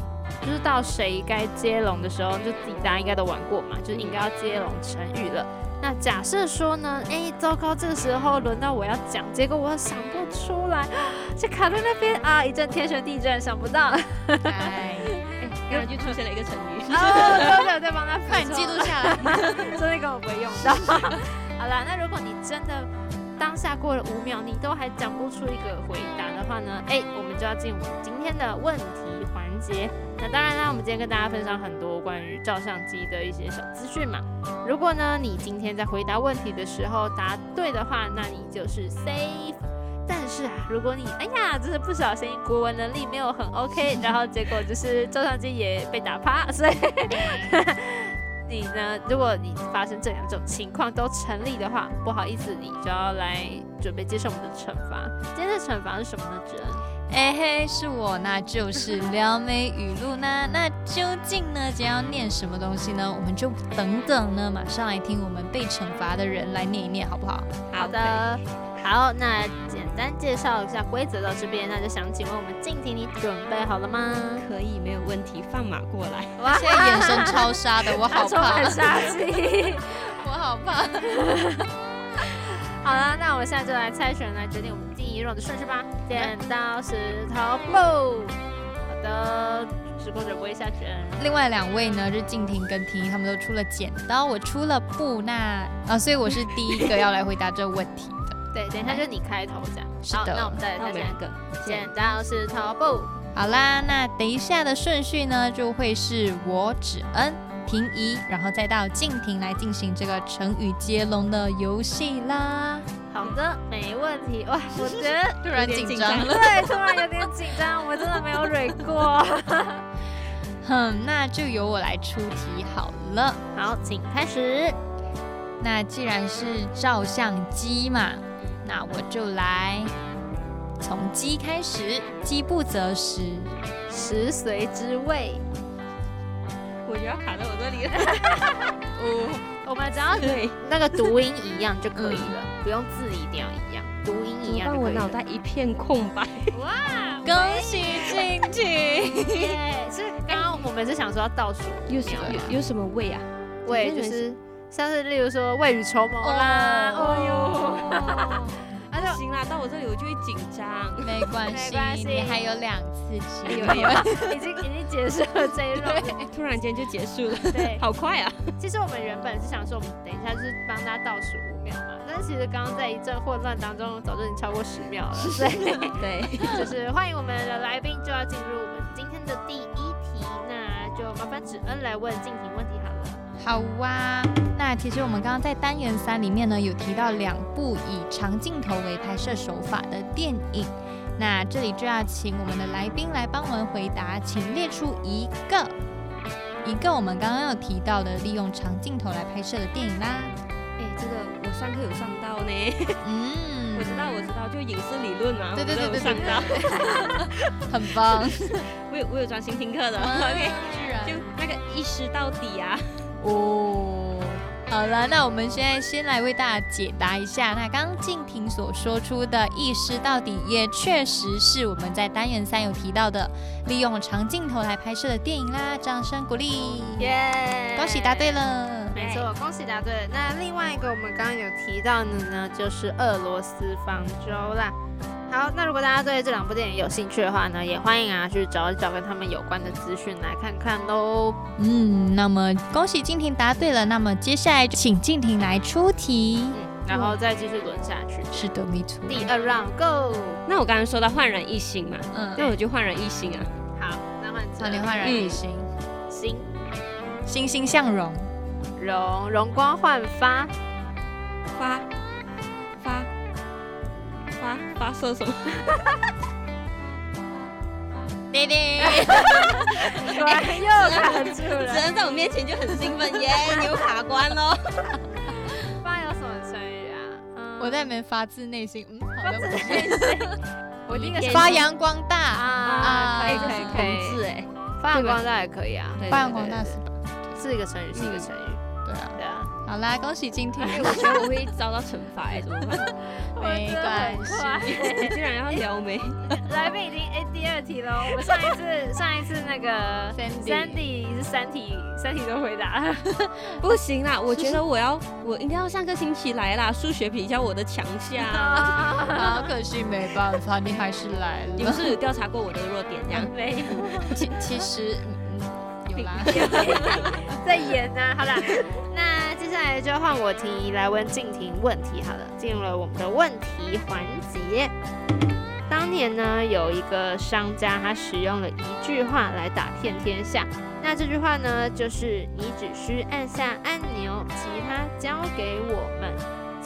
就是到谁该接龙的时候，就自己大家应该都玩过嘛，就是应该要接龙成语了。那假设说呢，哎，糟糕，这个时候轮到我要讲，结果我想不出来，就卡在那边啊，一阵天旋地转，想不到。哎，然后就出现了一个成语。哦，对对对，帮他快记录下来，所以根本不会用到。<laughs> 好啦，那如果你真的当下过了五秒，你都还讲不出一个回答的话呢？哎，我们就要进入今天的问题环节。那当然啦，我们今天跟大家分享很多关于照相机的一些小资讯嘛。如果呢，你今天在回答问题的时候答对的话，那你就是 safe。但是啊，如果你哎呀，就是不小心国文能力没有很 OK，然后结果就是照相机也被打趴，<laughs> 所以。你呢？如果你发生这两种情况都成立的话，不好意思，你就要来准备接受我们的惩罚。今天的惩罚是什么呢？主人？哎嘿，是我，那就是撩妹语录呢。<laughs> 那究竟呢，将要念什么东西呢？我们就等等呢，马上来听我们被惩罚的人来念一念，好不好？好的。好，那简单介绍一下规则到这边，那就想请问我们静婷，你准备好了吗？可以，没有问题，放马过来。哇，现在眼神超杀的，我好怕。<laughs> 杀气，<laughs> 我好怕。好了，那我们现在就来猜拳，来决定我们第一轮的顺序吧。剪刀石头布。好的，时空者不会下拳。另外两位呢，就是静婷跟婷宜，他们都出了剪刀，我出了布，那啊，所以我是第一个要来回答这个问题的。<laughs> 对，等一下就你开头这样。是的好那我们再来那我猜猜们两个剪刀石头布。好啦，那等一下的顺序呢，就会是我指恩、婷宜，然后再到静婷来进行这个成语接龙的游戏啦。好的，没问题。哇，<laughs> 我觉得突然紧张了 <laughs> 对，突然有点紧张，我真的没有蕊过。<laughs> 哼，那就由我来出题好了。好，请开始。那既然是照相机嘛，那我就来从鸡开始，饥不择食，食髓之味。我觉得要卡在我这里了。<laughs> 哦，我们只要 <laughs> 对，那个读音一样就可以了，不用字一定要一样，读音一样让我就可以了。脑袋一片空白。哇，恭喜静静！<laughs> 耶！是刚刚我们是想说要倒数有什秒嘛有有什么味啊？味，就是像是例如说未雨绸缪啦，哦哦哟，行啦，到我这里我就会紧张。没关系，没关系你还有两次机会。有，已经已经结束了这一轮。<laughs> 突然间就结束了，对，好快啊！其实我们原本是想说，我们等一下就是帮大家倒数五秒嘛，但是其实刚刚在一阵混乱当中，早就已经超过十秒了。<laughs> 所以对，就是欢迎我们的来宾就要进入我们今天的第一题，那就麻烦芷恩来问静婷问题好哇、那其实我们刚刚在单元三里面呢，有提到两部以长镜头为拍摄手法的电影。那这里就要请我们的来宾来帮我们回答，请列出一个一个我们刚刚有提到的利用长镜头来拍摄的电影啦。哎，这个我上课有上到呢。嗯我知道，我知道，就影视理论嘛，对对对对上到。<laughs> 很棒。<laughs> 我有我有专心听课的。<laughs> OK，就那个一识到底啊。哦，好了，那我们现在先来为大家解答一下，那刚刚静婷所说出的意识到底，也确实是我们在单元三有提到的，利用长镜头来拍摄的电影啦，掌声鼓励，耶恭喜答对了。没错，恭喜答对了。那另外一个我们刚刚有提到的呢，就是俄罗斯方舟啦。好，那如果大家对这两部电影有兴趣的话呢，也欢迎啊去找一找跟他们有关的资讯来看看喽。嗯，那么恭喜静婷答对了，那么接下来请静婷来出题。嗯，然后再继续轮下去。是的，没错。第二 round go。那我刚刚说到焕然一新嘛，嗯，那我就焕然一新啊。好，那换好，你焕然一新，新欣欣向荣，荣容光焕发，发发发发射什么？<laughs> 弟弟，果然又卡住了只了。能在我面前就很兴奋耶，<laughs> 你有卡关喽。发有什么成语啊？嗯我在里面发自内心，嗯，好的，发自内心。我第一个是发扬光大啊，可以可以可同以，发扬光大也可以啊。对发扬光大是吧？是一个成语，是一个成语。对啊，对啊，好啦，恭喜今天，哎，我觉得我会遭到惩罚哎，怎么办？<laughs> 没关系。你居 <laughs> 然要撩妹？<laughs> 来宾已经哎第二题喽。我们上一次上一次那个 Sandy Sandy 是三题三题都回答。不行啦，我觉得我要我应该要上个星期来啦，数学比较我的强项。好可惜，没办法，你还是来了。你们是有调查过我的弱点这样？没有其其实，有啦。在演呢、好啦，那就换我题来问静婷问题好了，进入了我们的问题环节。当年呢，有一个商家，他使用了一句话来打遍天下。那这句话呢，就是“你只需按下按钮，其他交给我们”。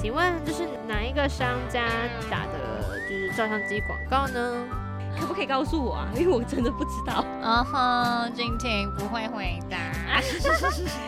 请问这是哪一个商家打的，就是照相机广告呢？可不可以告诉我啊？因为我真的不知道。嗯哼，今天不会回答。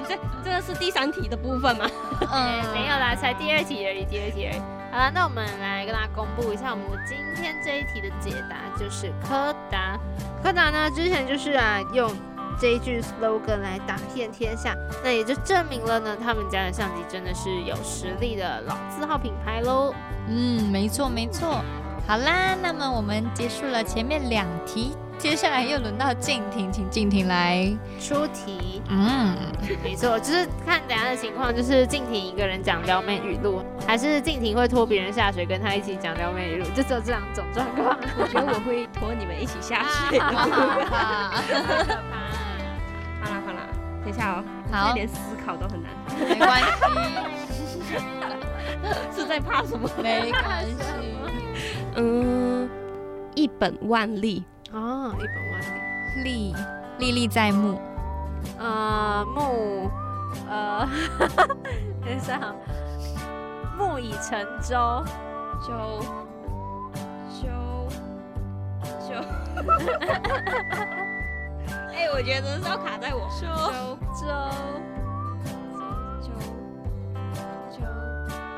这这个是第三题的部分吗？<laughs> 嗯，没有啦，才第二题而已，第二题而已。好了，那我们来跟大家公布一下我们的今天这一题的解答，就是柯达。柯达呢，之前就是啊用这一句 slogan 来打遍天下，那也就证明了呢，他们家的相机真的是有实力的老字号品牌喽。嗯，没错没错。好啦，那么我们结束了前面两题，接下来又轮到静婷，请静婷来出题。嗯，没错，就是看等下的情况，就是静婷一个人讲撩妹语录，还是静婷会拖别人下水，跟她一起讲撩妹语录，就只有这两种状况。<laughs> 我觉得我会拖你们一起下水。啊 <laughs> 好啦好啦，等一下哦，好我连思考都很难。没关系，<laughs> 是在怕什么？没关系。嗯，一本万利。啊，一本万利。历历历在目，呃，木，呃，<laughs> 等一下啊，木已成舟，就就就，<laughs> 哎、我觉得是要卡在我。舟就舟，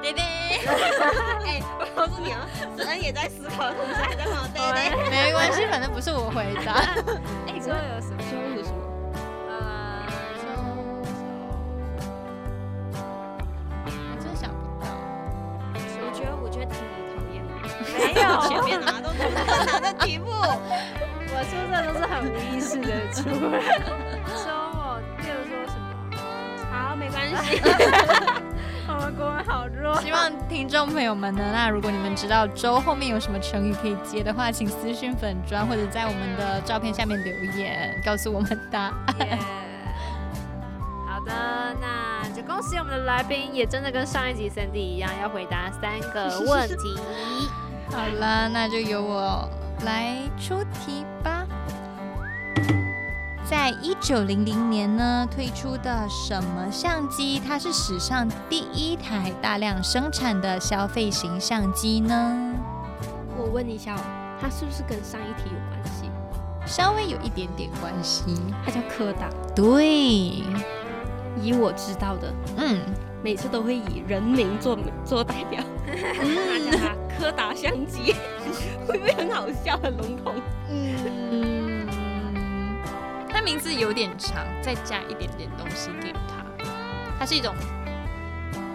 对对，<laughs> 哎、我告诉你啊，子恩也在思考的同时还在旁边 <laughs> 对对。没关系，反正不是我回答。<laughs> 哎，舟有什么？就有什么？呃，我真想不到。我觉得我觉得挺讨厌的。没有，前面拿都是很难的题目。我出这都是很无意识的出来。舟哦，例如说什么？好，没关系。我们国文好弱。希望听众朋友们呢，那如果你们知道“周”后面有什么成语可以接的话，请私信粉砖或者在我们的照片下面留言，告诉我们答案。耶好的，那就恭喜我们的来宾，也真的跟上一集 Cindy 一样，要回答三个问题。<laughs> <laughs> 好了，那就由我来出题吧。在一九零零年呢推出的什么相机？它是史上第一台大量生产的消费型相机呢？我问一下哦，它是不是跟上一题有关系？稍微有一点点关系。它叫柯达。对，以我知道的，嗯，每次都会以人名做做代表，嗯，<laughs> 叫它柯达相机，<laughs> 会不会很好笑、很笼统？嗯，它名字有点长，再加一点点东西给它。它是一种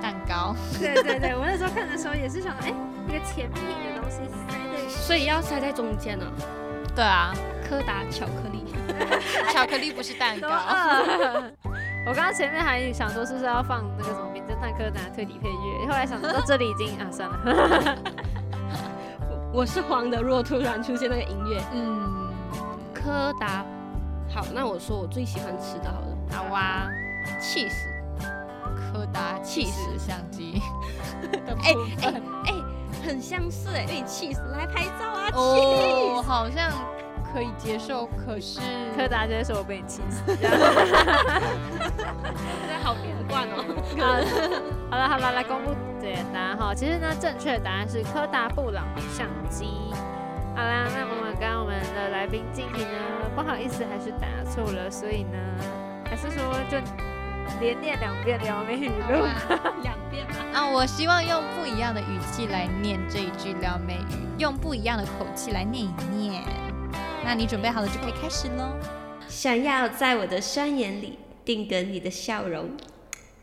蛋糕，对对对，我那时候看的时候也是想，哎，一个甜品的东西塞在所以要塞在中间呢、对啊，柯达巧克力，巧克力不是蛋糕。<laughs> 我刚刚前面还想说是不是要放那个什么《名侦探柯南》推理配乐，后来想说到这里已经啊算了。<laughs> 我是黄的。如果突然出现那个音乐，嗯，柯达，好，那我说我最喜欢吃的好了，好啊，cheese。柯达气死相机哎。哎哎，很相似哎，对，cheese 来拍照啊哦，，cheese。好像可以接受，可是柯达就会说我被你气死。<laughs> 真的好连贯哦。<laughs> 好了好了，来公布解答哈。其实呢，正确的答案是柯达布朗相机。好啦，那我们刚刚我们的来宾静婷呢，不好意思，还是打错了，所以呢，还是说就连念两遍撩妹语录。两遍吧。啊，我希望用不一样的语气来念这一句撩妹语，用不一样的口气来念一念。那你准备好了就可以开始喽。想要在我的双眼里定格你的笑容。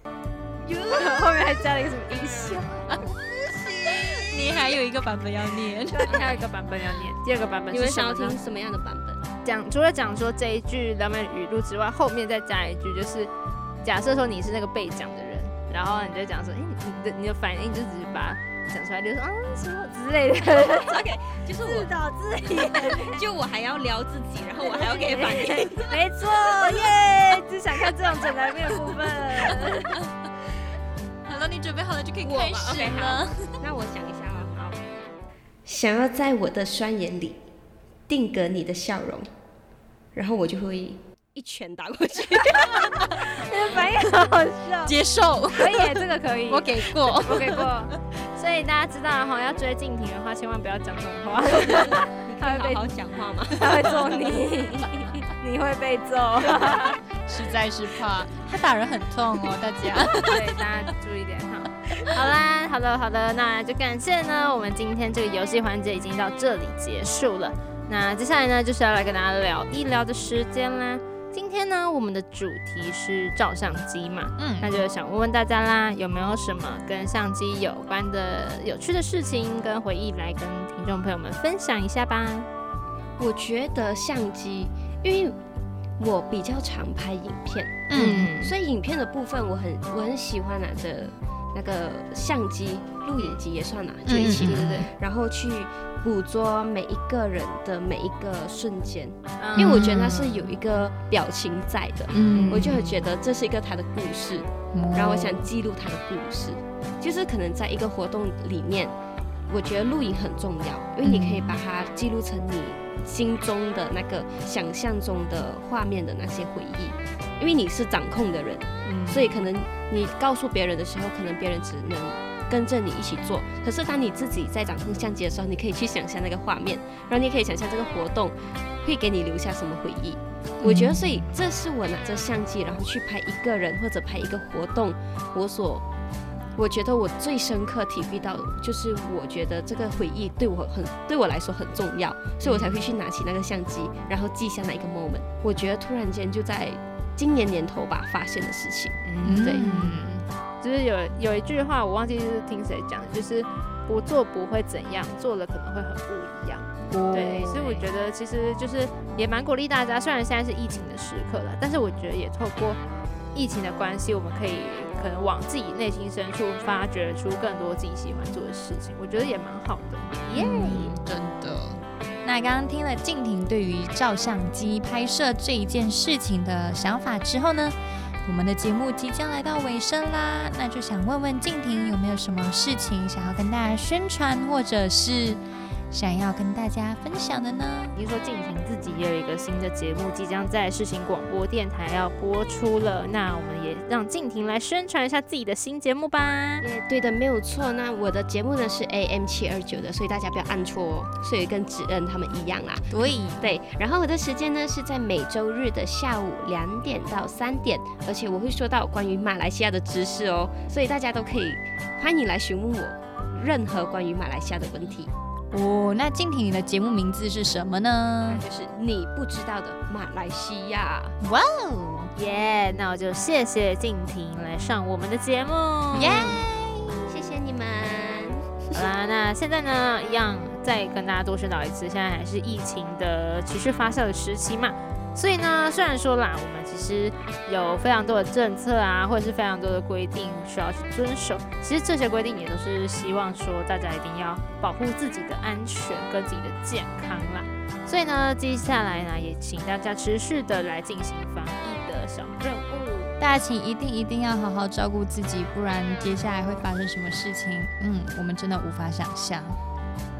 <laughs> 后面还加了一个什么音效？<laughs> 你还有一个版本要念，对，<laughs> 还有一个版本要念，第二个版本你们想要听什么样的版本？讲除了讲说这一句浪漫语录之外，后面再加一句，就是假设说你是那个被讲的人，然后你就讲说，哎、你的你的反应就只是把它讲出来，就说啊什么之类的，<laughs> OK，就是自我，导自演。就我还要聊自己，然后我还要给反应。<laughs> 没错，耶！只想看这种整来面的部分。<laughs> 好了，你准备好了就可以开始了。那我想一下啊，好。想要在我的双眼里定格你的笑容，然后我就会一拳打过去。你的反应好好笑，接受，可以耶，这个可以，我给过。我给过。所以大家知道了哈，要追静婷的话，千万不要讲这种话，<laughs> 他会被好好讲话吗。他会揍你，<laughs> 你会被揍。实在是怕他打人很痛哦，大家。对，大家注意点哈。好啦，好的，好的，那就感谢呢，我们今天这个游戏环节已经到这里结束了。那接下来呢，就是要来跟大家聊一聊的时间啦。今天呢，我们的主题是照相机嘛，嗯那就想问问大家啦，有没有什么跟相机有关的有趣的事情跟回忆来跟听众朋友们分享一下吧？我觉得相机，因为我比较常拍影片，嗯所以影片的部分我很我很喜欢拿着那个相机、录影机也算啦，就一起，嗯嗯嗯。对对对，然后去捕捉每一个人的每一个瞬间，嗯。因为我觉得那是有一个表情在的，嗯。我就会觉得这是一个他的故事，然后我想记录他的故事，就是可能在一个活动里面，我觉得录影很重要，因为你可以把它记录成你心中的那个想象中的画面的那些回忆，因为你是掌控的人，嗯所以可能你告诉别人的时候，可能别人只能跟着你一起做。可是当你自己在掌控相机的时候，你可以去想象那个画面，然后你也可以想象这个活动会给你留下什么回忆。我觉得，所以这是我拿着相机，然后去拍一个人或者拍一个活动，我所我觉得我最深刻体会到，就是我觉得这个回忆对我很对我来说很重要，所以我才会去拿起那个相机，然后记下那一个 moment。我觉得突然间就在今年年头吧发现的事情。嗯对就是有有一句话我忘记是听谁讲的，就是不做不会怎样，做了可能会很不一样。对，所以我觉得其实就是也蛮鼓励大家，虽然现在是疫情的时刻了，但是我觉得也透过疫情的关系，我们可以可能往自己内心深处发掘出更多自己喜欢做的事情，我觉得也蛮好的。耶、真的。那刚刚听了静婷对于照相机拍摄这一件事情的想法之后呢，我们的节目即将来到尾声啦，那就想问问静婷有没有什么事情想要跟大家宣传，或者是想要跟大家分享的呢？听说静婷自己也有一个新的节目，即将在世新广播电台要播出了，那我们也让静婷来宣传一下自己的新节目吧。耶，对的，没有错。那我的节目呢是 AM 七二九的，所以大家不要按错哦，所以跟指恩他们一样啦。对对，然后我的时间呢是在每周日的下午两点到三点，而且我会说到关于马来西亚的知识哦，所以大家都可以欢迎来询问我任何关于马来西亚的问题。哦，那静婷你的节目名字是什么呢？就是你不知道的马来西亚。哇哦，耶那我就谢谢静婷来上我们的节目。耶！谢谢你们。好啦，那现在呢，一样再跟大家多宣导一次，现在还是疫情的持续发酵的时期嘛，所以呢，虽然说啦，我们其实有非常多的政策啊，或者是非常多的规定需要去遵守，其实这些规定也都是希望说大家一定要保护自己的安全跟自己的健康啦。所以呢，接下来呢，也请大家持续的来进行防疫的小任务。大家请一定一定要好好照顾自己，不然接下来会发生什么事情，嗯，我们真的无法想象。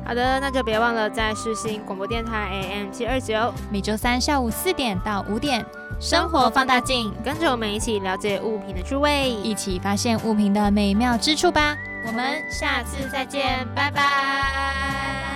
好的，那就别忘了在世新广播电台 AM 七二九，每周三下午四点到五点，生活放大镜，跟着我们一起了解物品的趣味，一起发现物品的美妙之处吧。我们下次再见，拜拜。